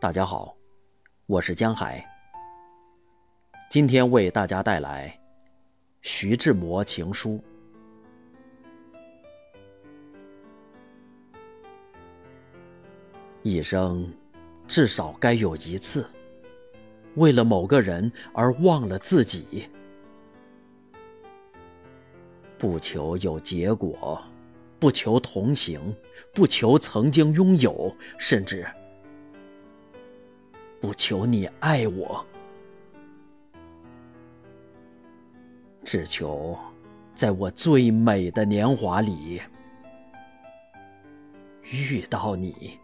大家好，我是江海。今天为大家带来徐志摩情书。一生至少该有一次，为了某个人而忘了自己，不求有结果，不求同行，不求曾经拥有，甚至。不求你爱我，只求在我最美的年华里遇到你。